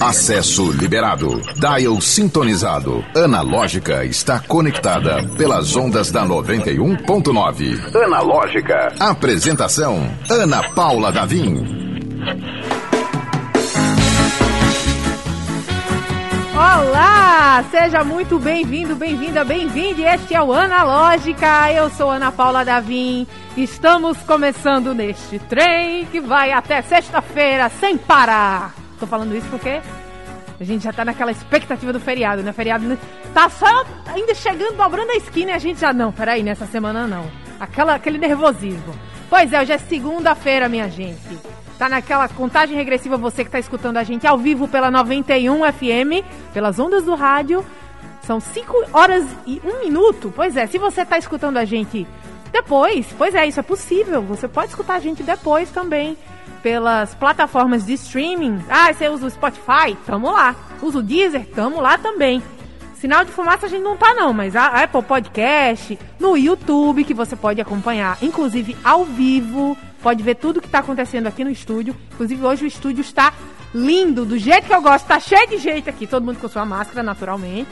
Acesso liberado. Dial sintonizado. Analógica está conectada pelas ondas da 91.9. Analógica. Apresentação: Ana Paula Davim. Olá! Seja muito bem-vindo, bem-vinda, bem-vinde. Este é o Analógica. Eu sou Ana Paula Davim. Estamos começando neste trem que vai até sexta-feira sem parar. Tô falando isso porque a gente já tá naquela expectativa do feriado, né? Feriado tá só ainda chegando, dobrando a esquina e a gente já não. Peraí, nessa semana não. Aquela, aquele nervosismo. Pois é, hoje é segunda-feira, minha gente. Tá naquela contagem regressiva você que tá escutando a gente ao vivo pela 91 FM, pelas ondas do rádio. São 5 horas e 1 minuto. Pois é, se você tá escutando a gente depois, pois é, isso é possível. Você pode escutar a gente depois também pelas plataformas de streaming. Ah, você usa o Spotify? Tamo lá. Usa o Deezer? Tamo lá também. Sinal de fumaça a gente não tá não, mas a Apple Podcast, no YouTube que você pode acompanhar, inclusive ao vivo, pode ver tudo que tá acontecendo aqui no estúdio. Inclusive hoje o estúdio está lindo, do jeito que eu gosto, tá cheio de jeito aqui, todo mundo com sua máscara naturalmente.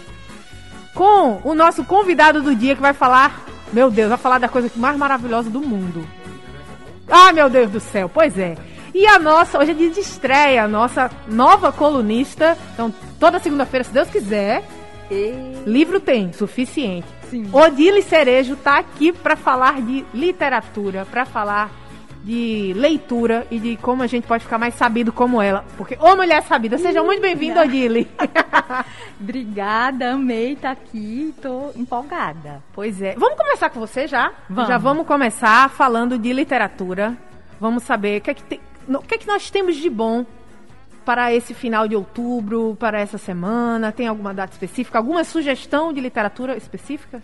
Com o nosso convidado do dia que vai falar, meu Deus, vai falar da coisa mais maravilhosa do mundo. Ah, meu Deus do céu, pois é. E a nossa, hoje é dia de estreia, a nossa nova colunista. Então, toda segunda-feira, se Deus quiser, e... Livro tem, suficiente. Sim. Odile Cerejo tá aqui para falar de literatura, para falar de leitura e de como a gente pode ficar mais sabido como ela. Porque, ô mulher sabida, seja muito bem-vinda, Odile. Obrigada, amei estar tá aqui, tô empolgada. Pois é. Vamos começar com você já? Vamos. Já vamos começar falando de literatura. Vamos saber o que é que, tem, o que, é que nós temos de bom para esse final de outubro, para essa semana? Tem alguma data específica? Alguma sugestão de literatura específica?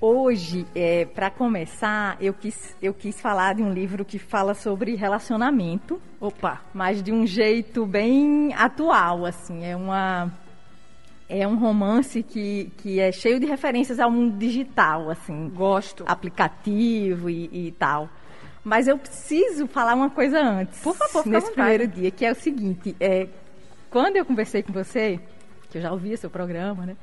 Hoje, é, para começar, eu quis, eu quis falar de um livro que fala sobre relacionamento. Opa! Mas de um jeito bem atual, assim. É uma é um romance que, que é cheio de referências ao mundo digital, assim. Gosto. Aplicativo e, e tal. Mas eu preciso falar uma coisa antes. Por favor, Nesse primeiro dia, que é o seguinte: é, quando eu conversei com você, que eu já ouvi seu programa, né?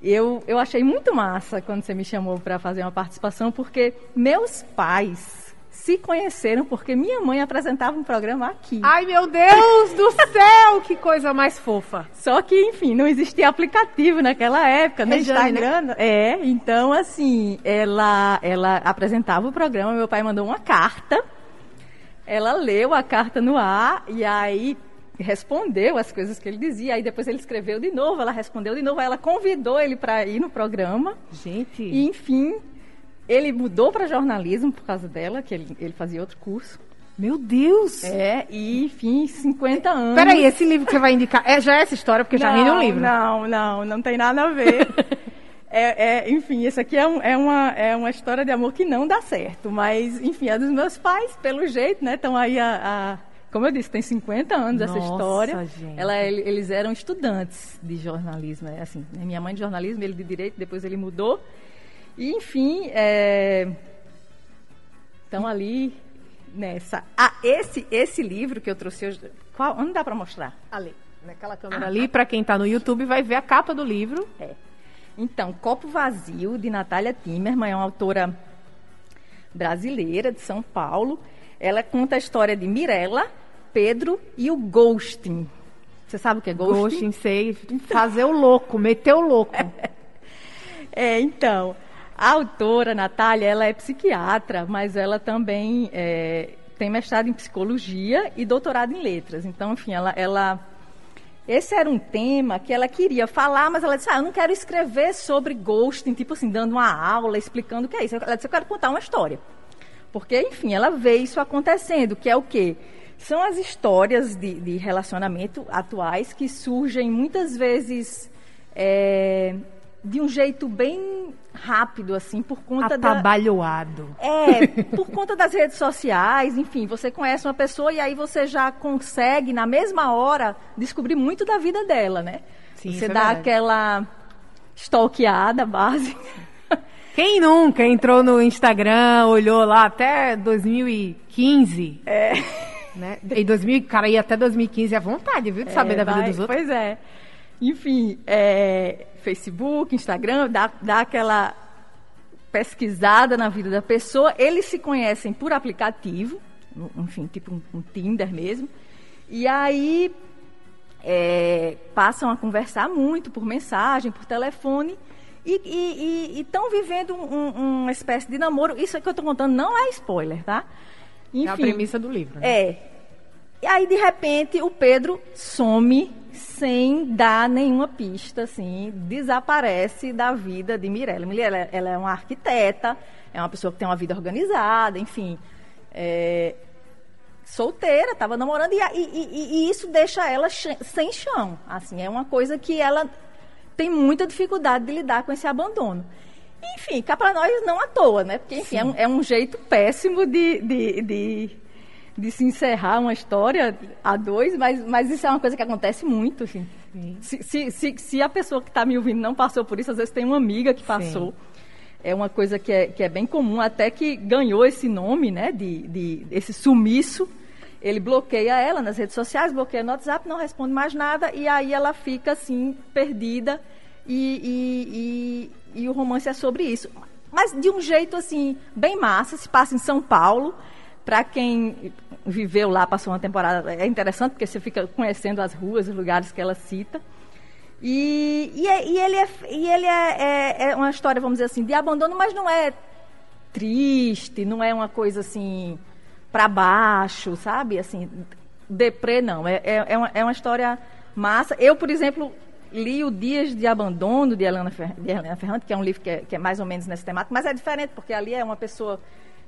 Eu, eu achei muito massa quando você me chamou para fazer uma participação, porque meus pais se conheceram porque minha mãe apresentava um programa aqui. Ai, meu Deus do céu, que coisa mais fofa. Só que, enfim, não existia aplicativo naquela época, no né? Instagram. Né? É, então, assim, ela, ela apresentava o programa, meu pai mandou uma carta, ela leu a carta no ar e aí respondeu as coisas que ele dizia, aí depois ele escreveu de novo, ela respondeu de novo, aí ela convidou ele para ir no programa. Gente. E, enfim, ele mudou para jornalismo por causa dela, que ele, ele fazia outro curso. Meu Deus! É, e enfim, 50 anos. Peraí, esse livro que você vai indicar é, já é essa história, porque já rende um livro. Não, não, não tem nada a ver. é, é, enfim, isso aqui é, um, é, uma, é uma história de amor que não dá certo. Mas, enfim, é dos meus pais, pelo jeito, né? Estão aí a, a, Como eu disse, tem 50 anos Nossa, essa história. Gente. Ela, eles eram estudantes de jornalismo. Né? Assim, minha mãe de jornalismo, ele de direito, depois ele mudou. E, enfim, estão é... ali nessa. Ah, esse, esse livro que eu trouxe hoje. Qual, onde dá para mostrar? Ali, naquela câmera ah, ali. Para quem está no YouTube, vai ver a capa do livro. É. Então, Copo Vazio, de Natália Timmerman, é uma autora brasileira de São Paulo. Ela conta a história de Mirella, Pedro e o ghosting. Você sabe o que é ghosting? Ghosting, sei. Fazer o louco, meter o louco. é, então. A autora, Natália, ela é psiquiatra, mas ela também é, tem mestrado em psicologia e doutorado em letras. Então, enfim, ela, ela esse era um tema que ela queria falar, mas ela disse: ah, eu não quero escrever sobre ghosting, tipo assim, dando uma aula, explicando o que é isso. Ela disse: eu quero contar uma história. Porque, enfim, ela vê isso acontecendo, que é o quê? São as histórias de, de relacionamento atuais que surgem muitas vezes é, de um jeito bem rápido, assim, por conta Atabalhoado. da... É, por conta das redes sociais, enfim, você conhece uma pessoa e aí você já consegue, na mesma hora, descobrir muito da vida dela, né? Sim, você é dá verdade. aquela stalkeada base. Quem nunca entrou no Instagram, olhou lá até 2015? É. Né? Em 2000, cara, ir até 2015 é vontade, viu? De saber É, da vida vai- dos outros. Pois é. Enfim, é, Facebook, Instagram, dá, dá aquela pesquisada na vida da pessoa. Eles se conhecem por aplicativo, enfim, tipo um, um Tinder mesmo. E aí é, passam a conversar muito por mensagem, por telefone. E estão vivendo um- um- uma espécie de namoro. Isso que eu estou contando não é spoiler, tá? É a premissa do livro. Né? É. E aí, de repente, o Pedro some sem dar nenhuma pista, assim, desaparece da vida de Mirella. Mirella, ela é uma arquiteta, é uma pessoa que tem uma vida organizada, enfim. é, solteira, estava namorando, e, e- e- isso deixa ela sem chão. Assim, é uma coisa que ela tem muita dificuldade de lidar com esse abandono. Enfim, cá para nós não à toa, né? Porque, enfim, é um, é um jeito péssimo de, de, de, de se encerrar uma história a dois, mas, mas isso é uma coisa que acontece muito, assim. Se, se, se, se a pessoa que está me ouvindo não passou por isso, às vezes tem uma amiga que passou. É uma coisa que é, que é bem comum, até que ganhou esse nome, né, de, de esse sumiço. Ele bloqueia ela nas redes sociais, bloqueia no WhatsApp, não responde mais nada, e aí ela fica assim, perdida, e, e, e, e o romance é sobre isso. Mas de um jeito assim, bem massa, se passa em São Paulo. Para quem viveu lá, passou uma temporada, é interessante porque você fica conhecendo as ruas, os lugares que ela cita. E, e, é- e ele, é, e ele é, é- é uma história, vamos dizer assim, de abandono, mas não é triste, não é uma coisa assim para baixo, sabe? Assim, deprê não. É, é, é, uma, é uma história massa. Eu, por exemplo, li o Dias de Abandono de Helena, Fer, de Helena Ferrante, que é um livro que é, que é mais ou menos nesse temático, mas é diferente, porque ali é uma pessoa,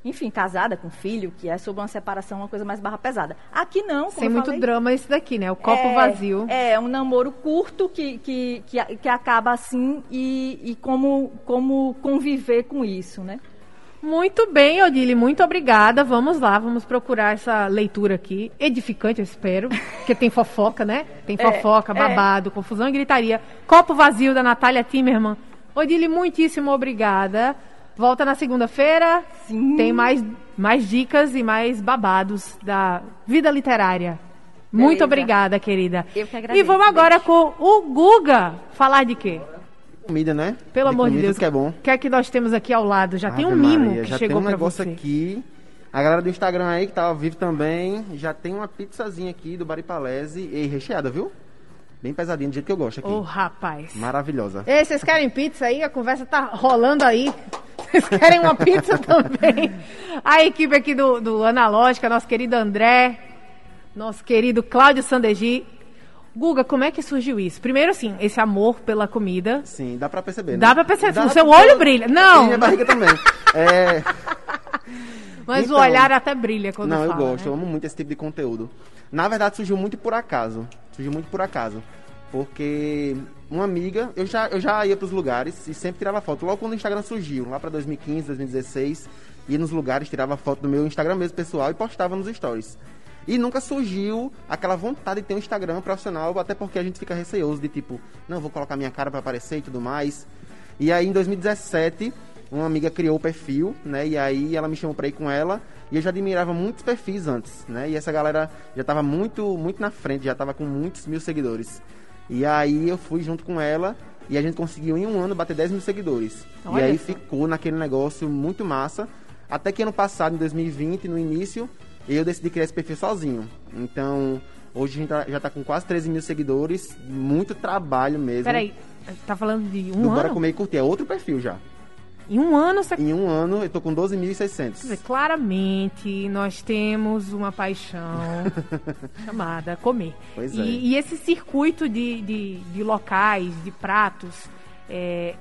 enfim, casada com filho, que é sobre uma separação, uma coisa mais barra pesada. Aqui não, como Sem muito falei, drama esse daqui, né? O copo é, vazio. É, um namoro curto que, que, que, que acaba assim e, e como, como conviver com isso, né? Muito bem, Odile, muito obrigada. Vamos lá, vamos procurar essa leitura aqui. Edificante, eu espero. Porque tem fofoca, né? Tem É, fofoca, é. babado, confusão e gritaria. Copo vazio da Natália Timmerman. Odile, muitíssimo obrigada. Volta na segunda-feira. Sim. Tem mais, mais dicas e mais babados da vida literária. Muito Beleza. obrigada, querida. Eu que agradeço, E vamos agora com o Guga. Falar de quê? Comida, né? Pelo amor de Deus. que é bom. O que é que nós temos aqui ao lado? Já tem um Ave mimo Maria, que já chegou tem um negócio você. aqui. A galera do Instagram aí que tá ao vivo também, já tem uma pizzazinha aqui do Baripalese e recheada, viu? Bem pesadinha, do jeito que eu gosto aqui. Ô, rapaz. Maravilhosa. Ei, vocês querem pizza aí? A conversa tá rolando aí. Vocês querem uma pizza também? A equipe aqui do, do Analógica, nosso querido André, nosso querido Cláudio Sandegi. Guga, como é que surgiu isso? Primeiro, assim, esse amor pela comida. Sim, dá pra perceber, né? Dá pra perceber, Dá o seu pra- olho brilha. Não. E minha barriga também. É... Mas Então, o olhar até brilha quando Não, eu fala, gosto, né? eu amo muito esse tipo de conteúdo. Na verdade, surgiu muito por acaso. Surgiu muito por acaso. Porque uma amiga, eu já, eu já ia pros lugares e sempre tirava foto. Logo quando o Instagram surgiu, lá pra 2015, 2016, ia nos lugares, tirava foto do meu Instagram mesmo pessoal e postava nos stories. E nunca surgiu aquela vontade de ter um Instagram profissional, até porque a gente fica receoso de tipo, não, vou colocar minha cara pra aparecer e tudo mais. E aí em 2017, uma amiga criou o perfil, né? E aí ela me chamou pra ir com ela. E eu já admirava muitos perfis antes, né? E essa galera já tava muito, muito na frente, já tava com muitos mil seguidores. E aí eu fui junto com ela e a gente conseguiu em um ano bater 10 mil seguidores. Olha e aí só. ficou naquele negócio muito massa. Até que ano passado, em 2020, no início, eu decidi criar esse perfil sozinho. Então, hoje a gente tá- já tá com quase 13 mil seguidores, muito trabalho mesmo. Peraí, tá falando de um Do ano? Bora Comer e Curtir, é outro perfil já. Em um ano você Em um ano, eu tô com Quer 12.600. dizer, Claramente, nós temos uma paixão chamada comer. Pois e, é. e esse circuito de, de, de locais, de pratos, é,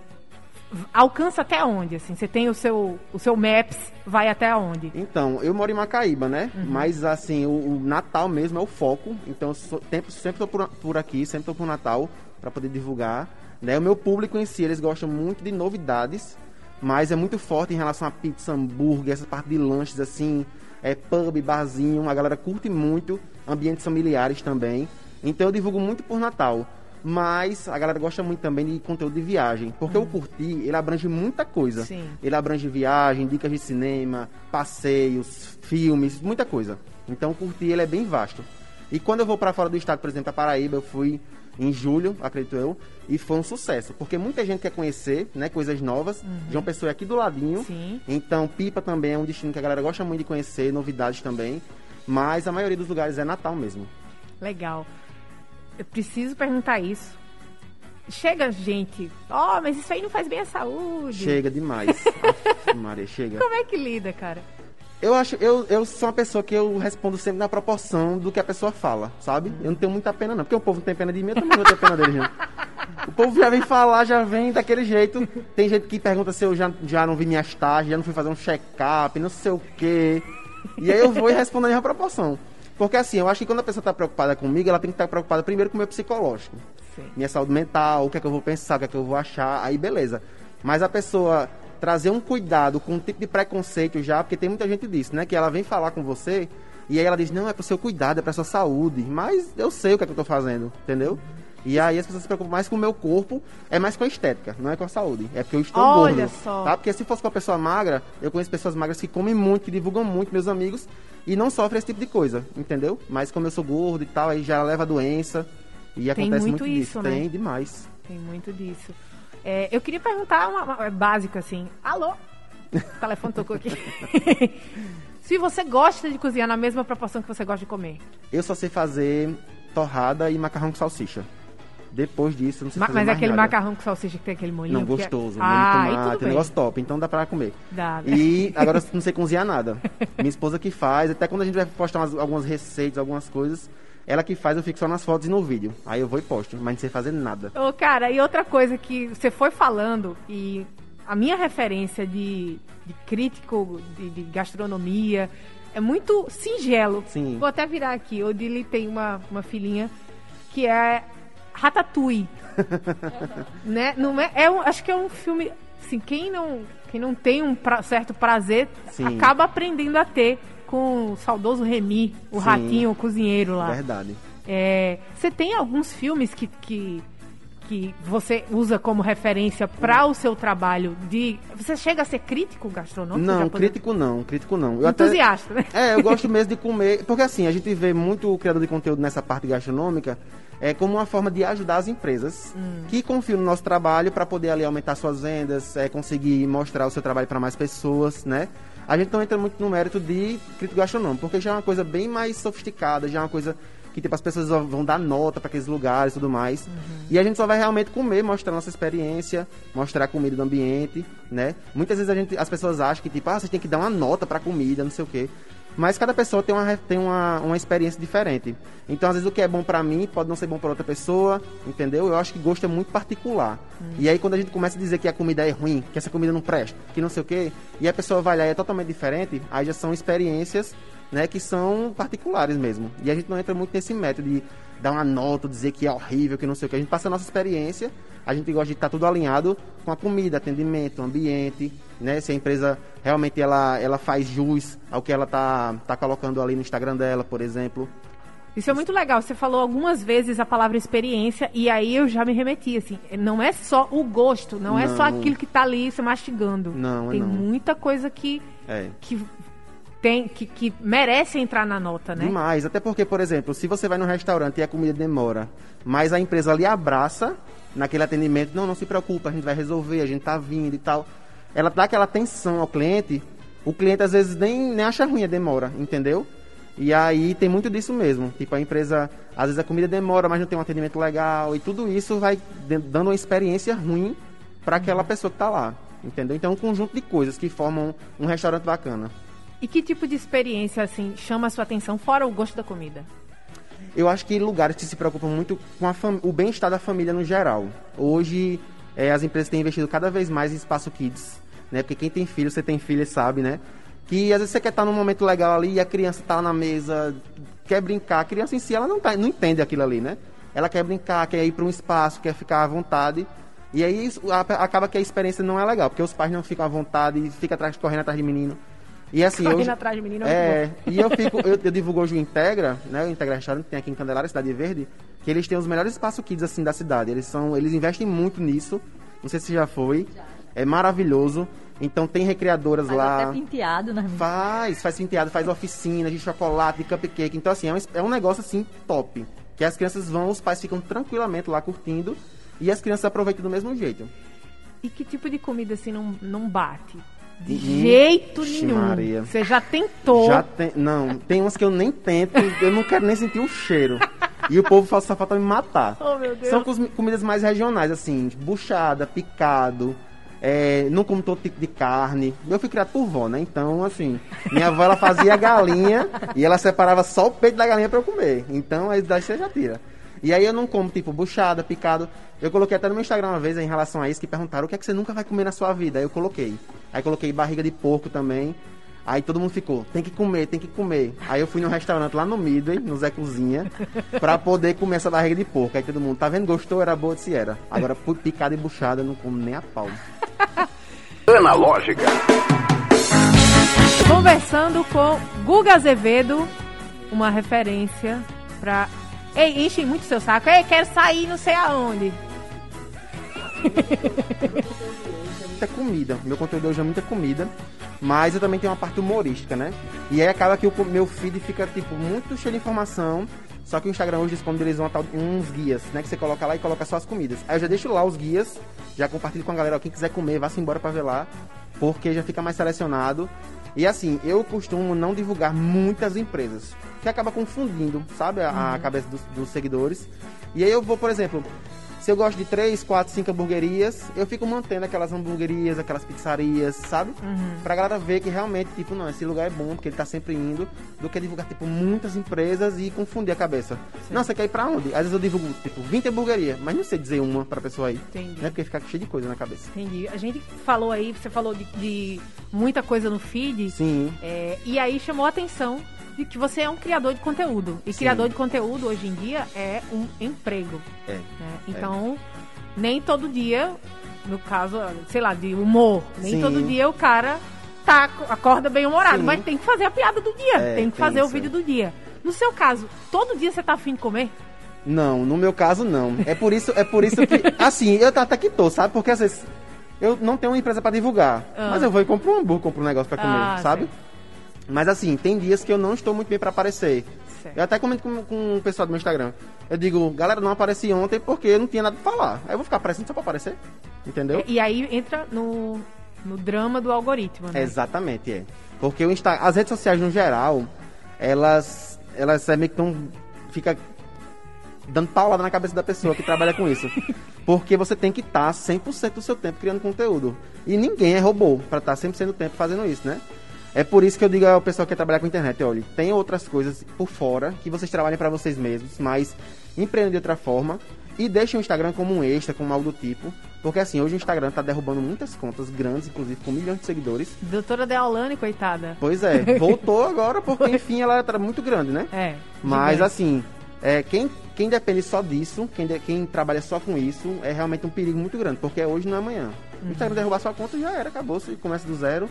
alcança até onde? Assim, você tem o seu, o seu Maps, vai até onde? Então, eu moro em Macaíba, né? Uhum. Mas, assim, o, o Natal mesmo é o foco. Então, eu sou- sempre, sempre tô por, por aqui, sempre tô por Natal para poder divulgar. Né? O meu público em si, eles gostam muito de novidades, mas é muito forte em relação a pizza, hambúrguer, essa parte de lanches, assim, é pub, barzinho. A galera curte muito, ambientes familiares também. Então, eu divulgo muito por Natal. Mas a galera gosta muito também de conteúdo de viagem. Porque o Curtir, ele abrange muita coisa. Sim. Ele abrange viagem, dicas de cinema, passeios, filmes, muita coisa. Então, curtir ele é bem vasto. E quando eu vou para fora do estado, por exemplo, para Paraíba, eu fui em julho, acredito eu, e foi um sucesso, porque muita gente quer conhecer, né, coisas novas. Uhum. João Pessoa é aqui do ladinho. Sim. Então, Pipa também é um destino que a galera gosta muito de conhecer, novidades também. Mas a maioria dos lugares é Natal mesmo. Legal. Eu preciso perguntar isso. Chega gente, ó, oh, mas isso aí não faz bem à saúde. Chega demais. Maria, chega. Como é que lida, cara? Eu acho, eu, eu sou uma pessoa que eu respondo sempre na proporção do que a pessoa fala, sabe? Eu não tenho muita pena, não. Porque o povo não tem pena de mim, eu também não tenho pena dele, gente. O povo já vem falar, já vem daquele jeito. Tem gente que pergunta se eu já, já não vi minhas taxas, já não fui fazer um check-up, não sei o quê. E aí eu vou e respondo na proporção. Porque assim, eu acho que quando a pessoa está preocupada comigo, ela tem que estar preocupada primeiro com o meu psicológico. Sim. Minha saúde mental, o que é que eu vou pensar, o que é que eu vou achar, aí beleza. Mas a pessoa trazer um cuidado com um tipo de preconceito já, porque tem muita gente disso, né? Que ela vem falar com você e aí ela diz, não, é pro seu cuidado, é pra sua saúde. Mas eu sei o que é que eu tô fazendo, entendeu? E aí as pessoas se preocupam mais com o meu corpo, é mais com a estética, não é com a saúde. É porque eu estou Olha gordo. Só. Tá? Porque se fosse com uma pessoa magra, eu conheço pessoas magras que comem muito, que divulgam muito, meus amigos, e não sofrem esse tipo de coisa, entendeu? Mas como eu sou gordo e tal, aí já leva a doença. E Tem acontece muito, muito isso, disso. né? Tem demais. Tem muito disso. É, eu queria perguntar uma, uma básica assim. Alô? O telefone tocou aqui. Se você gosta de cozinhar na mesma proporção que você gosta de comer. Eu só sei fazer torrada e macarrão com salsicha. Depois disso, não sei Ma fazer mas mais aquele nada. macarrão com salsicha que tem aquele molhinho. Não, porque- gostoso. Ah, molho de e tudo tomate, é um bem. negócio top. Então dá pra comer. Dá, né? E agora eu não sei cozinhar nada. Minha esposa que faz. Até quando a gente vai postar umas- algumas receitas, algumas coisas, ela que faz, eu fico só nas fotos e no vídeo. Aí eu vou e posto, mas não sei fazer nada. Ô, cara, e outra coisa que você foi falando, e a minha referência de, de crítico de, de gastronomia é muito singelo. Sim. Vou até virar aqui. O Dili tem uma, uma filhinha que é Ratatouille. né? Não é, é um- acho que é um filme. Assim, quem não, quem não tem um pra- certo prazer Sim. acaba aprendendo a ter com o saudoso Remy, o Sim. ratinho, o cozinheiro lá. Verdade. É, você tem alguns filmes que, que, que você usa como referência para o seu trabalho de. Você chega a ser crítico gastronômico? Não, japonês? crítico não, crítico não. Eu até- Entusiasta, né? É, eu gosto mesmo de comer. Porque assim, a gente vê muito o criador de conteúdo nessa parte gastronômica é como uma forma de ajudar as empresas Hum. que confiam no nosso trabalho para poder ali aumentar suas vendas, é, conseguir mostrar o seu trabalho para mais pessoas, né? A gente não entra muito no mérito de crítico gastronômico, porque já é uma coisa bem mais sofisticada, já é uma coisa que tipo, as pessoas vão dar nota para aqueles lugares e tudo mais. Uhum. E a gente só vai realmente comer, mostrar nossa experiência, mostrar a comida do ambiente, né? Muitas vezes a gente, as pessoas acham que tipo, ah, você tem que dar uma nota para comida, não sei o quê. Mas cada pessoa tem uma, tem uma, uma experiência diferente. Então, às vezes, o que é bom pra mim pode não ser bom pra outra pessoa, entendeu? Eu acho que gosto é muito particular. E aí, quando a gente começa a dizer que a comida é ruim, que essa comida não presta, que não sei o quê, e a pessoa vai lá e é totalmente diferente, aí já são experiências, né, que são particulares mesmo. E a gente não entra muito nesse método de dar uma nota, dizer que é horrível, que não sei o quê. A gente passa a nossa experiência, a gente gosta de estar tudo alinhado com a comida, atendimento, ambiente, né? Se a empresa realmente ela, ela faz jus ao que ela tá, tá colocando ali no Instagram dela, por exemplo. Isso é muito legal. Você falou algumas vezes a palavra experiência e aí eu já me remeti, assim. Não é só o gosto, não, é só Não. aquilo que tá ali se mastigando. Não, é Tem não. muita coisa que, É. que tem que, que merece entrar na nota, né? Demais. Até porque, por exemplo, se você vai num restaurante e a comida demora, mas a empresa ali abraça naquele atendimento, não, não se preocupa, a gente vai resolver, a gente tá vindo e tal. Ela dá aquela atenção ao cliente, o cliente às vezes nem, nem acha ruim a demora, entendeu? E aí tem muito disso mesmo. Tipo, a empresa, às vezes a comida demora, mas não tem um atendimento legal, e tudo isso vai dando uma experiência ruim para aquela pessoa que tá lá. Entendeu? Então é um conjunto de coisas que formam um restaurante bacana. E que tipo de experiência, assim, chama a sua atenção, fora o gosto da comida? Eu acho que lugares que se preocupam muito com o bem-estar da família no geral. Hoje, eh, as empresas têm investido cada vez mais em espaço kids, né? Porque quem tem filho, você tem filha, sabe, né? Que às vezes você quer estar num momento legal ali e a criança tá lá na mesa, quer brincar. A criança em si, ela não, tá, não entende aquilo ali, né? Ela quer brincar, quer ir para um espaço, quer ficar à vontade. E aí acaba que a experiência não é legal, porque os pais não ficam à vontade e ficam atrás, correndo atrás de menino. E assim, hoje- atrás de menino é é, e eu fico, eu, eu divulgo hoje o Integra, né? O Integra Restaurante que tem aqui em Candelária, Cidade Verde, que eles têm os melhores espaços kids assim da cidade. Eles são, eles investem muito nisso. Não sei se já foi. É maravilhoso. Então tem recreadoras Faz lá. até penteado meninas. Faz, faz penteado, faz oficina de chocolate, de cupcake. Então, assim, é um, é um negócio assim top. Que as crianças vão, os pais ficam tranquilamente lá curtindo e as crianças aproveitam do mesmo jeito. E que tipo de comida assim não, não bate? De jeito Ixi, nenhum. Maria. Você já tentou. Já tem. Não, tem umas que eu nem tento, eu não quero nem sentir o cheiro. E o povo só falta me matar. Oh, meu Deus. São comidas mais regionais, assim, buchada, picado. É, não como todo tipo de carne. Eu fui criado por vó, né? Então, assim, minha avó ela fazia galinha e ela separava só o peito da galinha pra eu comer. Então, aí daí você já tira. E aí eu não como, tipo, buchada, picado. Eu coloquei até no meu Instagram uma vez em relação a isso, que perguntaram o que é que você nunca vai comer na sua vida. Aí eu coloquei. Aí coloquei barriga de porco também. Aí todo mundo ficou, tem que comer, tem que comer. Aí eu fui num restaurante lá no Midway, no Zé Cozinha, pra poder comer essa barriga de porco. Aí todo mundo, tá vendo? Gostou? Era boa? Se era. Agora, picada e buchada, eu não como nem a pau. Analógica. Conversando com Guga Azevedo, uma referência pra. Ei, enchem muito seu saco. Ei, quero sair não sei aonde. muita comida. Meu conteúdo hoje é muita comida. Mas eu também tenho uma parte humorística, né? E aí acaba que o meu feed fica, tipo, muito cheio de informação. Só que o Instagram hoje disponibiliza uma tal- uns guias, né? Que você coloca lá e coloca só as comidas. Aí eu já deixo lá os guias, já compartilho com a galera. Ó, quem quiser comer, vá-se embora pra ver lá. Porque já fica mais selecionado. E assim, eu costumo não divulgar muitas empresas. Que acaba confundindo, sabe? A, a cabeça dos, dos seguidores. E aí eu vou, por exemplo, se eu gosto de três, quatro, cinco hamburguerias, eu fico mantendo aquelas hamburguerias, aquelas pizzarias, sabe? Pra galera ver que realmente, tipo, não, esse lugar é bom, porque ele tá sempre indo, do que divulgar, tipo, muitas empresas e confundir a cabeça. Não, você quer ir pra onde? Às vezes eu divulgo, tipo, 20 hamburguerias, mas não sei dizer uma pra pessoa ir. Entendi. Né? Porque fica cheio de coisa na cabeça. Entendi. A gente falou aí, você falou de, de muita coisa no feed. Sim. É, e aí chamou a atenção de que você é um criador de conteúdo. E Sim. criador de conteúdo hoje em dia é um emprego. É. né? Então, nem todo dia, no caso, sei lá, de humor, nem Sim. todo dia o cara tá, acorda bem humorado, Sim. mas tem que fazer a piada do dia, É, tem que fazer o isso. vídeo do dia. No seu caso, todo dia você tá afim de comer? Não, no meu caso não. É por isso, é por isso que. Assim, eu até que tô, sabe? Porque às vezes eu não tenho uma empresa pra divulgar. Ah. Mas eu vou e compro um hambúrguer, compro um negócio pra comer, Ah, sabe? Mas assim, tem dias que eu não estou muito bem pra aparecer. Certo. Eu até comento com, com o pessoal do meu Instagram. Eu digo, galera, não apareci ontem porque eu não tinha nada pra falar. Aí eu vou ficar aparecendo só pra aparecer. Entendeu? E, e aí entra no, no drama do algoritmo, né? Exatamente, é. Porque o Insta... as redes sociais no geral, elas. Elas é meio que tão. Fica dando paulada na cabeça da pessoa que trabalha com isso. Porque você tem que estar 100% do seu tempo criando conteúdo. E ninguém é robô pra estar 100% do tempo fazendo isso, né? É por isso que eu digo ao pessoal que quer trabalhar com internet, olha, tem outras coisas por fora que vocês trabalhem pra vocês mesmos, mas empreendam de outra forma e deixem o Instagram como um extra, como algo do tipo, porque assim, hoje o Instagram tá derrubando muitas contas grandes, inclusive com milhões de seguidores. Doutora Deolane, coitada. Pois é, voltou agora porque enfim ela era muito grande, né? É. Mas assim, é, quem, quem depende só disso, quem, de- quem trabalha só com isso, é realmente um perigo muito grande, porque é hoje não é amanhã. O Instagram derrubar sua conta já era, acabou, você começa do zero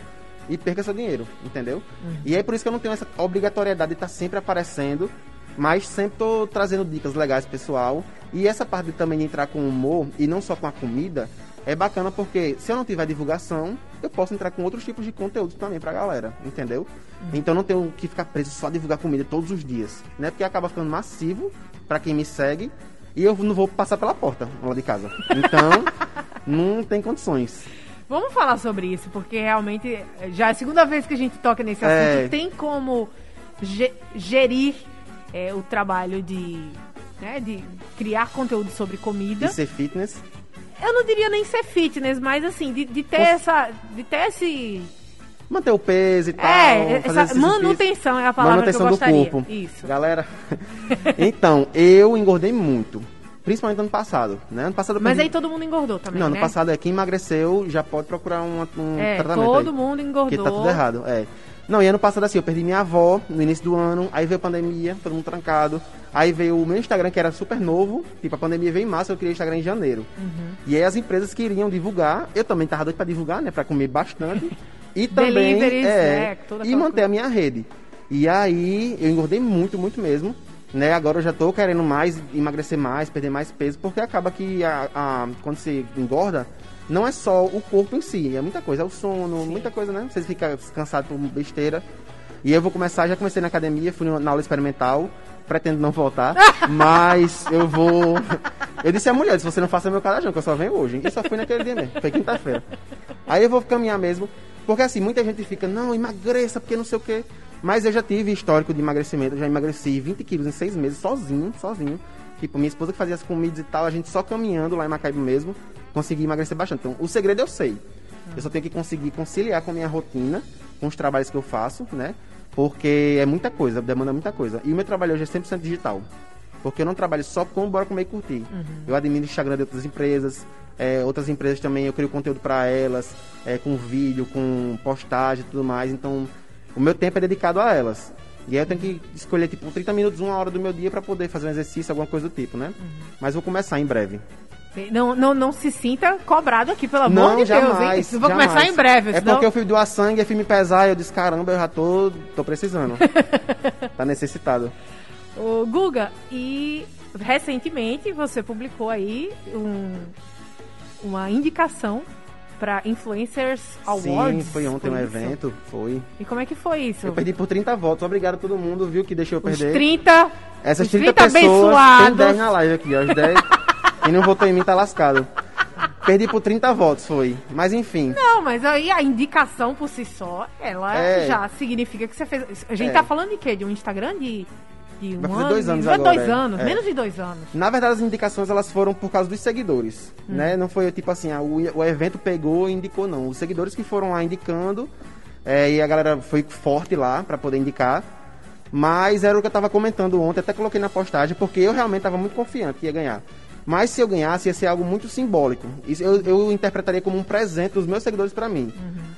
e perca seu dinheiro, entendeu? E é por isso que eu não tenho essa obrigatoriedade de estar sempre aparecendo, mas sempre tô trazendo dicas legais pessoal. E essa parte de também de entrar com humor e não só com a comida, é bacana porque se eu não tiver divulgação, eu posso entrar com outros tipos de conteúdo também pra galera, entendeu? Então não tenho que ficar preso só a divulgar comida todos os dias, né? Porque acaba ficando massivo pra quem me segue e eu não vou passar pela porta lá de casa. Então, não tem condições. Vamos falar sobre isso, porque realmente eh, já é a segunda vez que a gente toca nesse É. assunto. Tem como ge- gerir eh, o trabalho de, né, de criar conteúdo sobre comida. De ser fitness. Eu não diria nem ser fitness, mas assim, de, de ter essa. De ter esse. Manter o peso e tal. É, essa manutenção é a palavra Manutenção que eu do gostaria. corpo. Isso. Galera, então, eu engordei muito. Principalmente ano passado, né? Ano passado Mas aí todo mundo engordou também. Não, né? ano passado é quem emagreceu já pode procurar um, um É, tratamento. todo aí, mundo engordou. Porque tá tudo errado, é. Não, e ano passado assim, eu perdi minha avó no início do ano, aí veio a pandemia, todo mundo trancado. Aí veio o meu Instagram, que era super novo, tipo, a pandemia veio em março, eu criei o Instagram em janeiro. Uhum. E aí as empresas queriam divulgar, eu também tava doido pra divulgar, né, pra comer bastante. E também, Deliveries, é, né, e manter coisa. a minha rede. E aí eu engordei muito, muito mesmo. Né? Agora eu já tô querendo mais, emagrecer mais, perder mais peso, porque acaba que a, a- quando você engorda, não é só o corpo em si, é muita coisa, é o sono, muita coisa, né? Você fica cansado por besteira. E eu vou começar, já comecei na academia, fui na aula experimental, pretendo não voltar, mas eu vou. Eu disse à mulher, se você não faça meu cadastro, que eu só venho hoje, hein? Eu só fui naquele dia mesmo, foi quinta-feira. Aí eu vou caminhar mesmo, porque assim, muita gente fica, não, emagreça, porque não sei o quê. Mas eu já tive histórico de emagrecimento, eu já emagreci 20 quilos em seis meses, sozinho, sozinho. Tipo, minha esposa que fazia as comidas e tal, a gente só caminhando lá em Macaíba mesmo, consegui emagrecer bastante. Então, o segredo eu sei. Eu só tenho que conseguir conciliar com a minha rotina, com os trabalhos que eu faço, né? Porque é muita coisa, demanda muita coisa. E o meu trabalho hoje é 100% digital. Porque eu não trabalho só com Bora Comer e Curtir. Eu administro Instagram de outras empresas, é, outras empresas também eu crio conteúdo para elas, é, com vídeo, com postagem e tudo mais. Então, o meu tempo é dedicado a elas. E aí eu tenho que escolher, tipo, 30 minutos, uma hora do meu dia para poder fazer um exercício, alguma coisa do tipo, né? Mas vou começar em breve. Não, não, não se sinta cobrado aqui, pelo amor não, de jamais. Deus, hein? Vou jamais. começar em breve, É senão... porque eu fui doar sangue, aí fui me pesar e eu disse, caramba, eu já tô, tô precisando. tá necessitado. Ô, Guga, e recentemente você publicou aí um- uma indicação para Influencers Awards. Sim, foi ontem um isso? evento, foi. E como é que foi isso? Eu perdi por 30 votos. Obrigado a todo mundo, viu, que deixou eu Os perder. 30, Essas os 30, 30 pessoas, tem abençoados. 10 na live aqui, ó. Os 10. Quem não votou em mim tá lascado. Perdi por 30 votos, foi. Mas enfim. Não, mas aí a indicação por si só, ela É. já significa que você fez. A gente É. tá falando de quê? De um Instagram de, de um Vai fazer ano? dois anos Vai agora, dois é. anos, É. menos de dois anos. Na verdade, as indicações elas foram por causa dos seguidores, né? Não foi tipo assim, ah, o, o evento pegou e indicou, não. Os seguidores que foram lá indicando, é, e a galera foi forte lá pra poder indicar. Mas era o que eu tava comentando ontem, até coloquei na postagem, porque eu realmente tava muito confiante que ia ganhar. Mas se eu ganhasse, ia ser algo muito simbólico. Isso eu, eu interpretaria como um presente dos meus seguidores pra mim.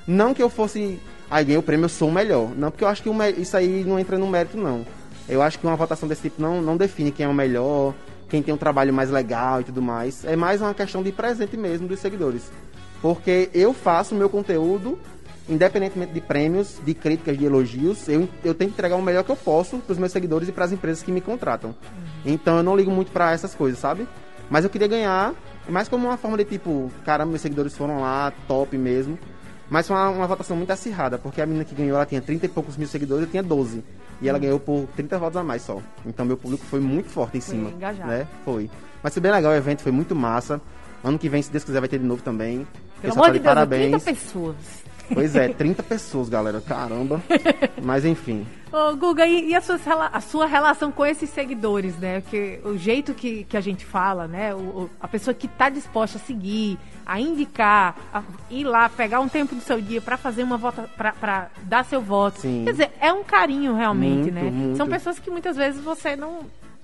Não que eu fosse, ai, ganhei o prêmio, eu sou o melhor. Não, porque eu acho que isso aí não entra no mérito, não. Eu acho que uma votação desse tipo não, não define quem é o melhor, quem tem um trabalho mais legal e tudo mais. É mais uma questão de presente mesmo dos seguidores. Porque eu faço o meu conteúdo, independentemente de prêmios, de críticas, de elogios, eu, eu tenho que entregar o melhor que eu posso para os meus seguidores e para as empresas que me contratam. Então eu não ligo muito para essas coisas, sabe? Mas eu queria ganhar, mais como uma forma de tipo, caramba, meus seguidores foram lá, top mesmo. Mas foi uma, uma votação muito acirrada, porque a menina que ganhou, ela tinha 30 e poucos mil seguidores, eu tinha 12. E ela ganhou por 30 votos a mais só. Então meu público foi muito forte em Foi cima. engajado. Né? Foi. Mas foi bem legal o evento, foi muito massa. Ano que vem, se Deus quiser, vai ter de novo também. Pelo Pessoal amor de Deus, parabéns. 30 pessoas. Pois é, 30 pessoas, galera. Caramba. Mas enfim. Ô, Guga, e, e a, sua, a sua relação com esses seguidores, né? Que, o jeito que, que a gente fala, né? O, o- a pessoa que está disposta a seguir, a indicar, a ir lá, pegar um tempo do seu dia para fazer uma vota, para dar seu voto. Sim. Quer dizer, é um carinho realmente, Muito, né? muito. São pessoas que muitas vezes você não,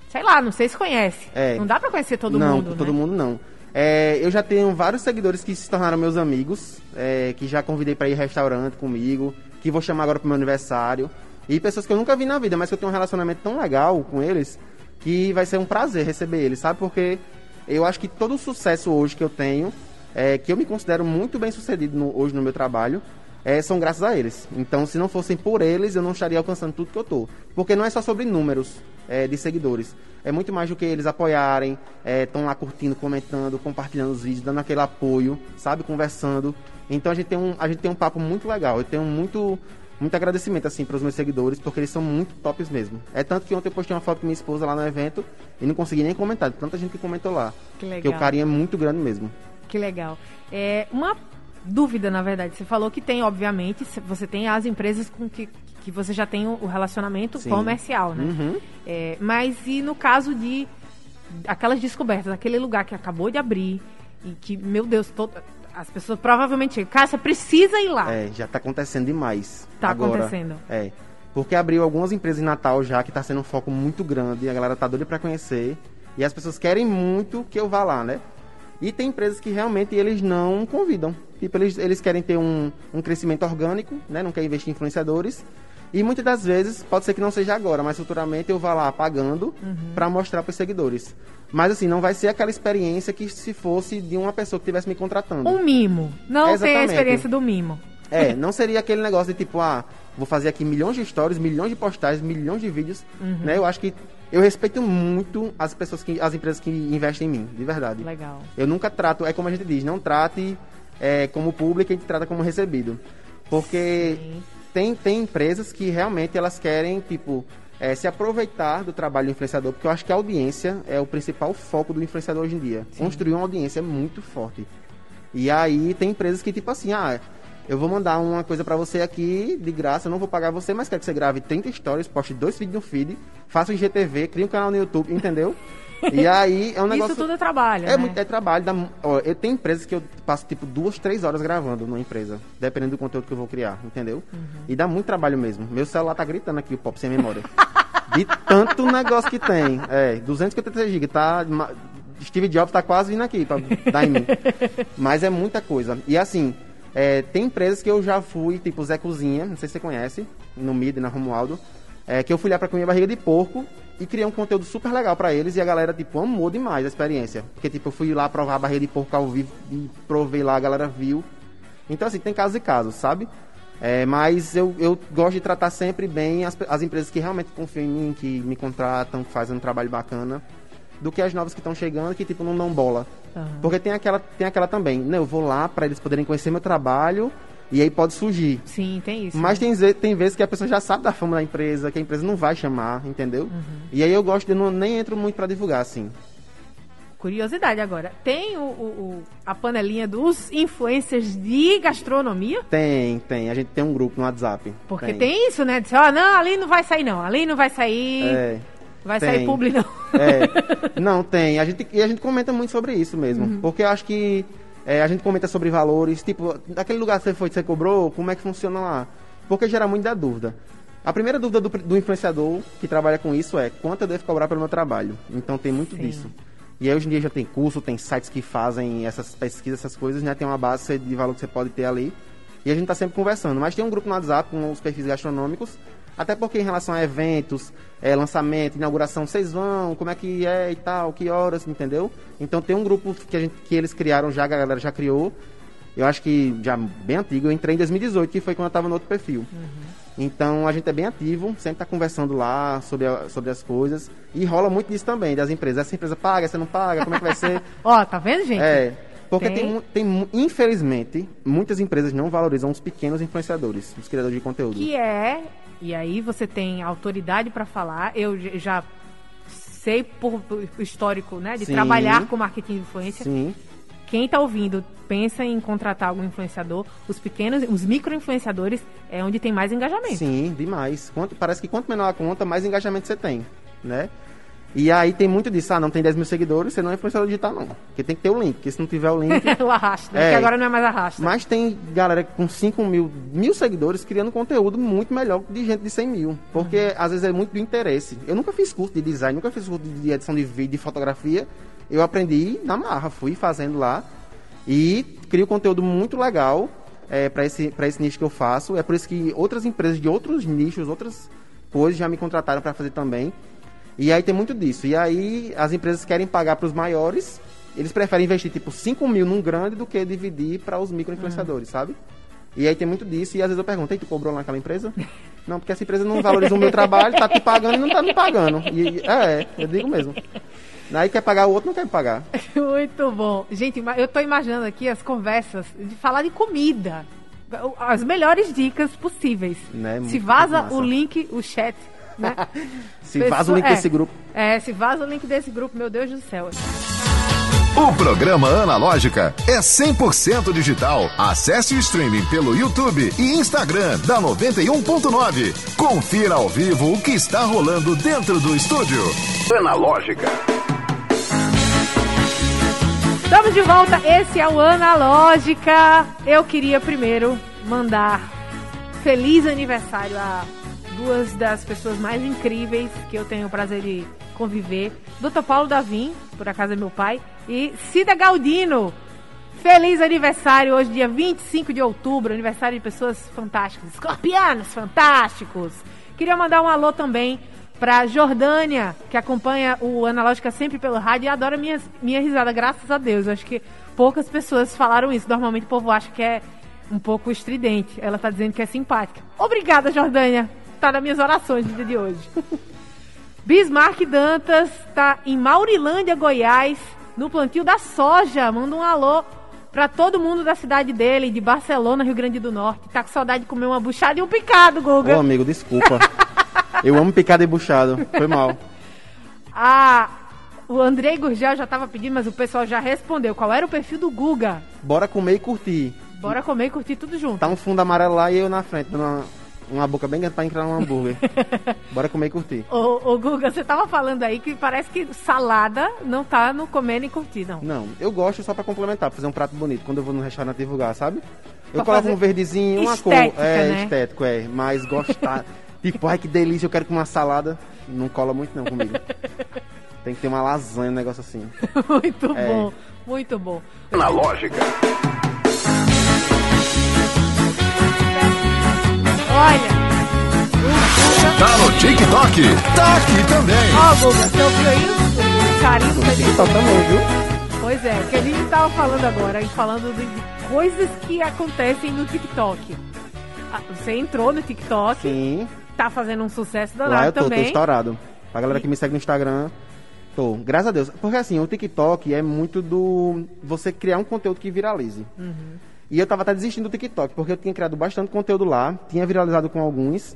sei lá, não sei se conhece. É. Não dá para conhecer todo não, mundo, todo né? mundo não. É, eu já tenho vários seguidores que se tornaram meus amigos, é, que já convidei para ir restaurante comigo, que vou chamar agora pro meu aniversário. E pessoas que eu nunca vi na vida, mas que eu tenho um relacionamento tão legal com eles, que vai ser um prazer receber eles, sabe? Porque eu acho que todo o sucesso hoje que eu tenho, é, que eu me considero muito bem sucedido no- hoje no meu trabalho, é, são graças a eles. Então, se não fossem por eles, eu não estaria alcançando tudo que eu tô. Porque não é só sobre números é, de seguidores. É muito mais do que eles apoiarem, estão lá curtindo, comentando, compartilhando os vídeos, dando aquele apoio, sabe? Conversando. Então a gente tem um, a gente tem um papo muito legal. Eu tenho muito, muito agradecimento assim para os meus seguidores, porque eles são muito tops mesmo. É tanto que ontem eu postei uma foto com minha esposa lá no evento e não consegui nem comentar, tanta gente que comentou lá. Que legal. Porque o carinho é muito grande mesmo. Que legal. É, uma dúvida, na verdade. Você falou que tem, obviamente, você tem as empresas com que, que você já tem o relacionamento Sim. comercial, né? Uhum. É, mas e no caso de aquelas descobertas, aquele lugar que acabou de abrir e que, meu Deus, todo, as pessoas provavelmente chegam, cara, você precisa ir lá. É, já tá acontecendo demais. Tá agora. acontecendo. É. Porque abriu algumas empresas em Natal já, que tá sendo um foco muito grande, e a galera tá doida pra conhecer. E as pessoas querem muito que eu vá lá, né? E tem empresas que realmente eles não convidam. Tipo, eles, eles querem ter um, um crescimento orgânico, né? Não querem investir em influenciadores. E muitas das vezes, pode ser que não seja agora, mas futuramente eu vá lá pagando pra mostrar pros seguidores. Mas assim, não vai ser aquela experiência que se fosse de uma pessoa que estivesse me contratando. Um mimo. Não tem a experiência do mimo. É, não seria aquele negócio de tipo, ah, vou fazer aqui milhões de stories, milhões de postagens, milhões de vídeos, né? Eu acho que eu respeito muito as pessoas que, as empresas que investem em mim, de verdade. Legal. Eu nunca trato, é como a gente diz, não trate é, como público, a gente trata como recebido. Porque tem, tem empresas que realmente elas querem, tipo, é, se aproveitar do trabalho do influenciador, porque eu acho que a audiência é o principal foco do influenciador hoje em dia. Sim. Construir uma audiência é muito forte. E aí tem empresas que, tipo assim, ah, eu vou mandar uma coisa para você aqui de graça, eu não vou pagar você, mas quero que você grave 30 stories, poste dois vídeos no feed, faça um IGTV, crie um canal no YouTube, entendeu? E aí é um negócio. Isso tudo é trabalho. É, né? muito, é trabalho. Dá, ó, eu tenho empresas que eu passo tipo duas, três horas gravando numa empresa, dependendo do conteúdo que eu vou criar, entendeu? Uhum. E dá muito trabalho mesmo. Meu celular tá gritando aqui, o pop sem memória. de tanto negócio que tem. É, 256 GB, tá. Steve Jobs tá quase vindo aqui pra dar em mim. Mas é muita coisa. E assim, é, tem empresas que eu já fui, tipo Zé Cozinha, não sei se você conhece, no MID, na Romualdo, é, que eu fui lá pra comer barriga de porco e criei um conteúdo super legal para eles e a galera, tipo, amou demais a experiência. Porque, tipo, eu fui lá provar a barriga de porco ao vivo e provei lá, a galera viu. Então, assim, tem casos e casos, sabe? É, mas eu, eu gosto de tratar sempre bem as, as empresas que realmente confiam em mim, que me contratam, que fazem um trabalho bacana do que as novas que estão chegando que tipo não dão bola. Uhum. Porque tem aquela tem aquela também, né? Eu vou lá para eles poderem conhecer meu trabalho e aí pode surgir. Sim, tem isso. Mas tem, tem vezes que a pessoa já sabe da fama da empresa, que a empresa não vai chamar, entendeu? Uhum. E aí eu gosto de não nem entro muito para divulgar assim. Curiosidade agora, tem o, o, a panelinha dos influencers de gastronomia? Tem, tem. A gente tem um grupo no WhatsApp. Porque tem, tem isso, né? Diz, ó, oh, não, ali não vai sair não, ali não vai sair. É. Vai tem. sair publi, não. É, não, tem. A gente, e a gente comenta muito sobre isso mesmo. Uhum. Porque eu acho que é, a gente comenta sobre valores. Tipo, daquele lugar que você foi, que você cobrou, como é que funciona lá? Porque gera muito da dúvida. A primeira dúvida do, do, influenciador que trabalha com isso é quanto eu devo cobrar pelo meu trabalho. Então tem muito Sim. disso. E aí hoje em dia já tem curso, tem sites que fazem essas pesquisas, essas coisas, né? Tem uma base de valor que você pode ter ali. E a gente está sempre conversando. Mas tem um grupo no WhatsApp com os perfis gastronômicos até porque em relação a eventos, é, lançamento, inauguração, vocês vão, como é que é e tal, que horas, entendeu? Então tem um grupo que, a gente, que eles criaram já, a galera já criou. Eu acho que já bem antigo, eu entrei em 2018, que foi quando eu estava no outro perfil. Uhum. Então a gente é bem ativo, sempre está conversando lá sobre, a, sobre as coisas. E rola muito disso também, das empresas. Essa empresa paga, essa não paga, como é que vai ser? Ó, tá vendo, gente? É. Porque tem? Tem, tem, infelizmente, muitas empresas não valorizam os pequenos influenciadores, os criadores de conteúdo. Que é e aí você tem autoridade para falar. Eu já sei por, histórico, né, de Sim. trabalhar com marketing de influência. Sim. Quem está ouvindo pensa em contratar algum influenciador, os pequenos, os micro-influenciadores é onde tem mais engajamento. Sim, demais. Quanto, parece que quanto menor a conta, mais engajamento você tem, né? E aí tem muito disso, ah, não tem 10 mil seguidores, você não é influenciador digital, não. Porque tem que ter o link, porque se não tiver o link. o arrasta, é, que agora não é mais arrasta. Mas tem galera com 5 mil, mil seguidores criando conteúdo muito melhor de gente de 100 mil. Porque uhum. às vezes é muito do interesse. Eu nunca fiz curso de design, nunca fiz curso de edição de vídeo, de fotografia. Eu aprendi na marra, fui fazendo lá. E crio conteúdo muito legal é, para esse, esse nicho que eu faço. É por isso que outras empresas de outros nichos, outras coisas já me contrataram para fazer também. E aí tem muito disso. E aí as empresas querem pagar para os maiores, eles preferem investir tipo 5 mil num grande do que dividir para os micro-influenciadores, uhum. sabe? E aí tem muito disso, e às vezes eu pergunto, e tu cobrou lá naquela empresa? Não, porque essa empresa não valoriza o meu trabalho, tá te pagando e não tá me pagando. E, é, eu digo mesmo. Aí quer pagar o outro, não quer pagar. Muito bom. Gente, eu tô imaginando aqui as conversas de falar de comida. As melhores dicas possíveis. Né? Se vaza o link, o chat né? se Pessoa, vaza o link é, desse grupo. É, se vaza o link desse grupo, meu Deus do céu. O programa Analógica é 100% digital. Acesse o streaming pelo YouTube e Instagram da 91.9. Confira ao vivo o que está rolando dentro do estúdio. Analógica. Estamos de volta, esse é o Analógica. Eu queria primeiro mandar feliz aniversário a duas das pessoas mais incríveis que eu tenho o prazer de conviver. Dr. Paulo Davim, por acaso é meu pai, e Cida Galdino. Feliz aniversário hoje, dia 25 de outubro, aniversário de pessoas fantásticas, escorpianos fantásticos. Queria mandar um alô também para Jordânia, que acompanha o Analógica sempre pelo rádio e adora minha, minha risada, graças a Deus. Eu acho que poucas pessoas falaram isso. Normalmente o povo acha que é um pouco estridente. Ela está dizendo que é simpática. Obrigada, Jordânia tá nas minhas orações no dia de hoje. Bismarck Dantas tá em Maurilândia, Goiás, no plantio da soja. Manda um alô pra todo mundo da cidade dele, de Barcelona, Rio Grande do Norte. Tá com saudade de comer uma buchada e um picado, Guga. Ô, amigo, desculpa. Eu amo picado e buchado. Foi mal. Ah, o Andrei Gurgel já tava pedindo, mas o pessoal já respondeu. Qual era o perfil do Guga? Bora comer e curtir. Bora comer e curtir tudo junto. Tá um fundo amarelo lá e eu na frente, dando uma, uma boca bem grande pra entrar num hambúrguer. Bora comer e curtir. Ô, ô, Guga, você tava falando aí que parece que salada não tá no comer nem curtir, não. Não, eu gosto só pra complementar, pra fazer um prato bonito. Quando eu vou no restaurante divulgar, sabe? Eu Pra coloco um verdezinho, uma cor. É, né? estético, é. Mas gostar. tipo, ai que delícia, eu quero comer uma salada. Não cola muito não comigo. Tem que ter uma lasanha, um negócio assim. muito É. bom, muito bom. Analógica. Olha. Tá no TikTok? Tá aqui também. Ó, Guga, você ouviu aí o- carinho que a gente TikTok também, viu? Pois é, que a gente tava falando agora, e falando de coisas que acontecem no TikTok. Ah, Você entrou no TikTok, Sim. tá fazendo um sucesso Lá danado eu tô, tô também. estourado. Pra galera que me segue no Instagram, tô. Graças a Deus. Porque assim, o TikTok é muito do você criar um conteúdo que viralize. Uhum. E eu tava até desistindo do TikTok, porque eu tinha criado bastante conteúdo lá, tinha viralizado com alguns,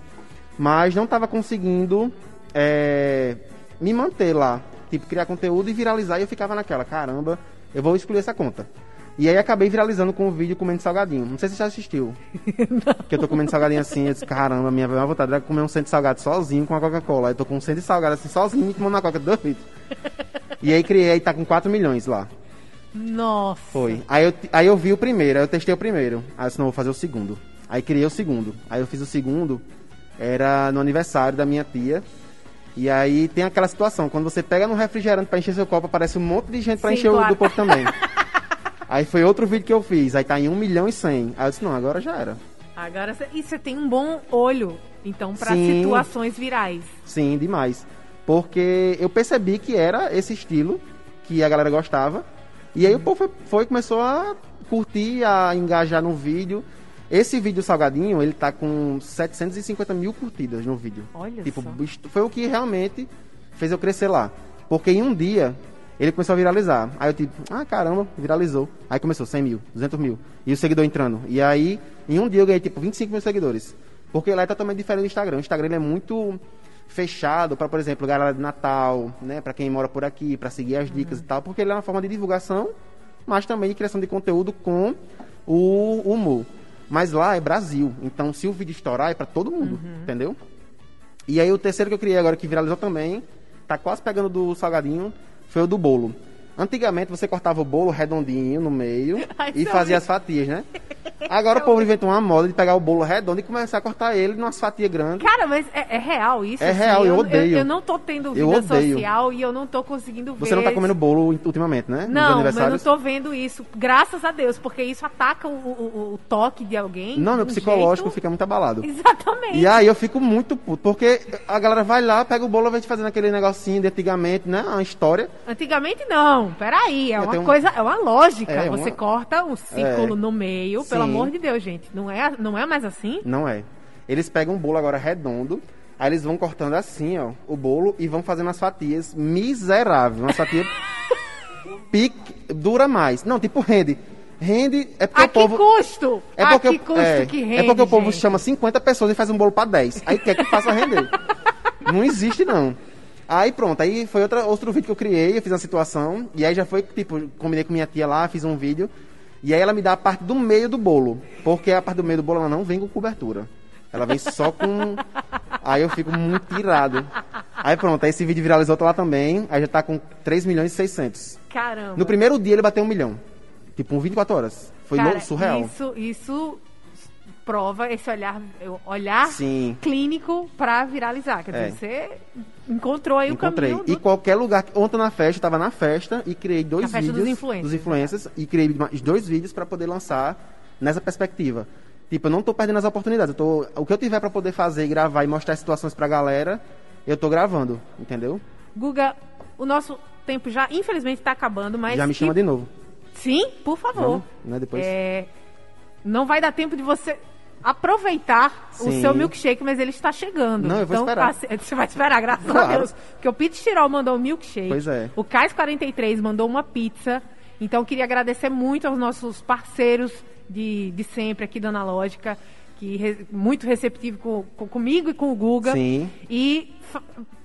mas não tava conseguindo é, me manter lá. Tipo, criar conteúdo e viralizar, e eu ficava naquela, caramba, eu vou excluir essa conta. E aí acabei viralizando com o vídeo comendo salgadinho. Não sei se você já assistiu. Que eu tô comendo salgadinho assim, eu disse, caramba, minha maior vontade era comer um centro de salgado sozinho com a Coca-Cola. Aí eu tô com um centro de salgado assim sozinho e tomando uma Coca de dois litros. E aí criei, tá com 4 milhões lá. Nossa. Foi. Aí eu, aí eu vi o primeiro, aí eu testei o primeiro. Aí eu disse, não, vou fazer o segundo. Aí criei o segundo. Aí eu fiz o segundo, era no aniversário da minha tia. E aí tem aquela situação, quando você pega no refrigerante pra encher seu copo, aparece um monte de gente pra Sim, encher o claro. do povo também. aí foi outro vídeo que eu fiz, aí tá em 1 milhão e 100. Aí eu disse, não, agora já era. Agora você. E você tem um bom olho, então, pra Sim. situações virais. Sim, demais. Porque eu percebi que era esse estilo que a galera gostava. E aí o povo foi, foi começou a curtir, a engajar no vídeo. Esse vídeo salgadinho, ele tá com 750 mil curtidas no vídeo. Olha tipo, só. foi o que realmente fez eu crescer lá. Porque em um dia ele começou a viralizar. Aí eu tipo, ah caramba, viralizou. Aí começou 100 mil, 200 mil. E o seguidor entrando. E aí, em um dia eu ganhei tipo 25 mil seguidores. Porque lá é totalmente diferente do Instagram. O Instagram ele é muito fechado para, por exemplo, galera de Natal, né, para quem mora por aqui, para seguir as dicas e tal, porque ele é uma forma de divulgação, mas também de criação de conteúdo com o humor. Mas lá é Brasil, então se o vídeo estourar é para todo mundo, entendeu? E aí o terceiro que eu criei agora que viralizou também, tá quase pegando do salgadinho, foi o do bolo. Antigamente você cortava o bolo redondinho no meio Ai, e fazia as fatias, né? Agora o povo inventou uma moda de pegar o bolo redondo e começar a cortar ele numa fatias grandes. Cara, mas é, é real isso? É real, eu odeio. Eu, não tô tendo Eu vida odeio. social e eu não tô conseguindo ver. Você não tá comendo bolo ultimamente, né? Não, mas eu não tô vendo isso. Graças a Deus, porque isso ataca o, o- o toque de alguém. Não, meu um psicológico jeito- fica muito abalado. Exatamente. E aí eu fico muito puto, porque a galera vai lá, pega o bolo, ao invés de fazer aquele negocinho de antigamente, né? Uma história. Antigamente não, peraí, é Eu uma tenho um- coisa, é uma lógica. É, Você uma- corta um círculo É. no meio, pelo Sim. amor de Deus, gente. Não é, não é mais assim? Não é. Eles pegam um bolo agora redondo, aí eles vão cortando assim, ó, o bolo e vão fazendo as fatias miseráveis. Uma fatia pique, dura mais. Não, tipo rende. Rende é porque A o povo. que custo? É a porque, que custo é, que é rende, porque o povo chama 50 pessoas e faz um bolo pra 10. Aí quer que faça render. não existe, não. Aí pronto, aí foi outra, outro vídeo que eu criei, eu fiz uma situação, e aí já foi, tipo, combinei com minha tia lá, fiz um vídeo, e aí ela me dá a parte do meio do bolo, porque a parte do meio do bolo ela não vem com cobertura. Ela vem só com. Aí eu fico muito irado. Aí pronto, aí esse vídeo viralizou tá lá também, aí já tá com 3 milhões e 600. Caramba. No primeiro dia ele bateu um milhão. Tipo, um 24 horas. Foi Cara, surreal. Isso, isso prova esse olhar, olhar Sim. clínico pra viralizar. Quer É. dizer, você encontrou aí Encontrei. o caminho. E do- qualquer lugar. Ontem na festa, eu tava na festa e criei dois vídeos dos influencers, dos influencers e criei dois vídeos para poder lançar nessa perspectiva. Tipo, eu não tô perdendo as oportunidades. Eu tô, o que eu tiver para poder fazer e gravar e mostrar as situações pra galera, eu tô gravando, entendeu? Guga, o nosso tempo já, infelizmente, tá acabando, mas. Já me que- chama de novo. Sim, por favor. Vamos, né, depois. É, não vai dar tempo de você aproveitar o Sim. seu milkshake, mas ele está chegando. Não, eu vou então, esperar. Você vai esperar, graças a Claro. Deus. Porque o Pete Tirol mandou um milkshake. Pois é. O Cais 43 mandou uma pizza. Então, queria agradecer muito aos nossos parceiros de, de sempre aqui da Analógica, que re- muito receptivo com, com- comigo e com o Guga. Sim. E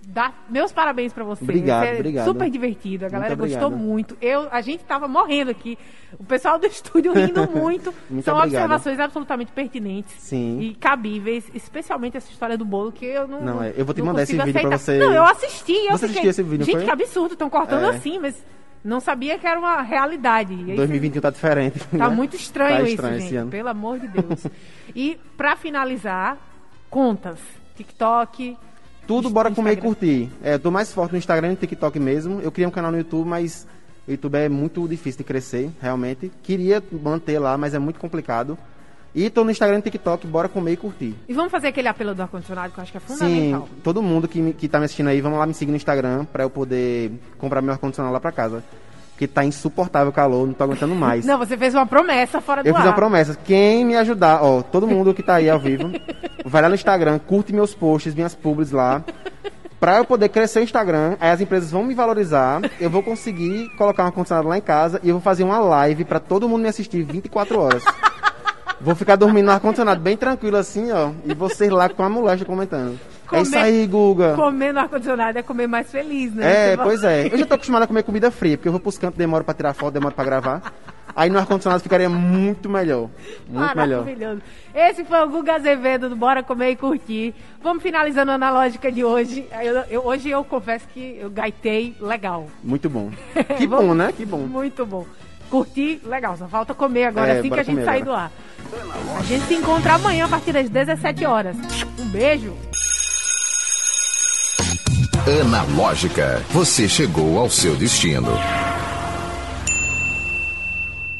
dar meus parabéns pra você. Obrigado, é obrigado. Super divertido. A galera Muito gostou muito. Eu, a gente tava morrendo aqui. O pessoal do estúdio rindo muito. Muito São obrigado. observações absolutamente pertinentes Sim. e cabíveis, especialmente essa história do bolo que eu não. Não, é, eu vou te mandar esse vídeo aceitar. você- Não, eu assisti. Eu Você fiquei, assistiu esse vídeo, Gente, foi? que absurdo, estão cortando É. assim, mas não sabia que era uma realidade. E aí 2021 tá diferente. Tá né? muito estranho Tá isso, estranho gente. esse ano. Pelo amor de Deus. e pra finalizar, contas. TikTok. Tudo bora comer e Instagram. curtir. É, eu tô mais forte no Instagram e no TikTok mesmo. Eu criei um canal no YouTube, mas o YouTube é muito difícil de crescer, realmente. Queria manter lá, mas é muito complicado. E tô no Instagram e no TikTok, bora comer e curtir. E vamos fazer aquele apelo do ar-condicionado que eu acho que é Sim, fundamental. todo mundo que, que tá me assistindo aí, vamos lá me seguir no Instagram pra eu poder comprar meu ar-condicionado lá pra casa. Porque tá insuportável o calor, não tô aguentando mais. Não, você fez uma promessa fora do Eu fiz ar. uma promessa. Quem me ajudar, ó, todo mundo que tá aí ao vivo, vai lá no Instagram, curte meus posts, minhas publis lá. Pra eu poder crescer o Instagram, aí as empresas vão me valorizar, eu vou conseguir colocar um ar-condicionado lá em casa e eu vou fazer uma live pra todo mundo me assistir 24 horas. Vou ficar dormindo no ar-condicionado bem tranquilo assim, ó, e vocês lá com a moléstia comentando. É isso Comer- aí, Guga. Comer no ar-condicionado é comer mais feliz, né? É, pois é. Eu já tô acostumado a comer comida fria, porque eu vou pros cantos, demoro pra tirar foto, demoro pra gravar. Aí no ar-condicionado ficaria muito melhor. Muito melhor. Maravilhoso. Esse foi o Guga Azevedo do Bora Comer e Curtir. Vamos finalizando a analógica de hoje. Eu- eu- hoje eu confesso que eu gaitei legal. Muito bom. Que bom, né? Que bom. Muito bom. Curtir, legal. Só falta comer agora, É, assim que a gente comer sair agora. do ar. A gente se encontra amanhã a partir das 17 horas. Um beijo. Analógica, você chegou ao seu destino.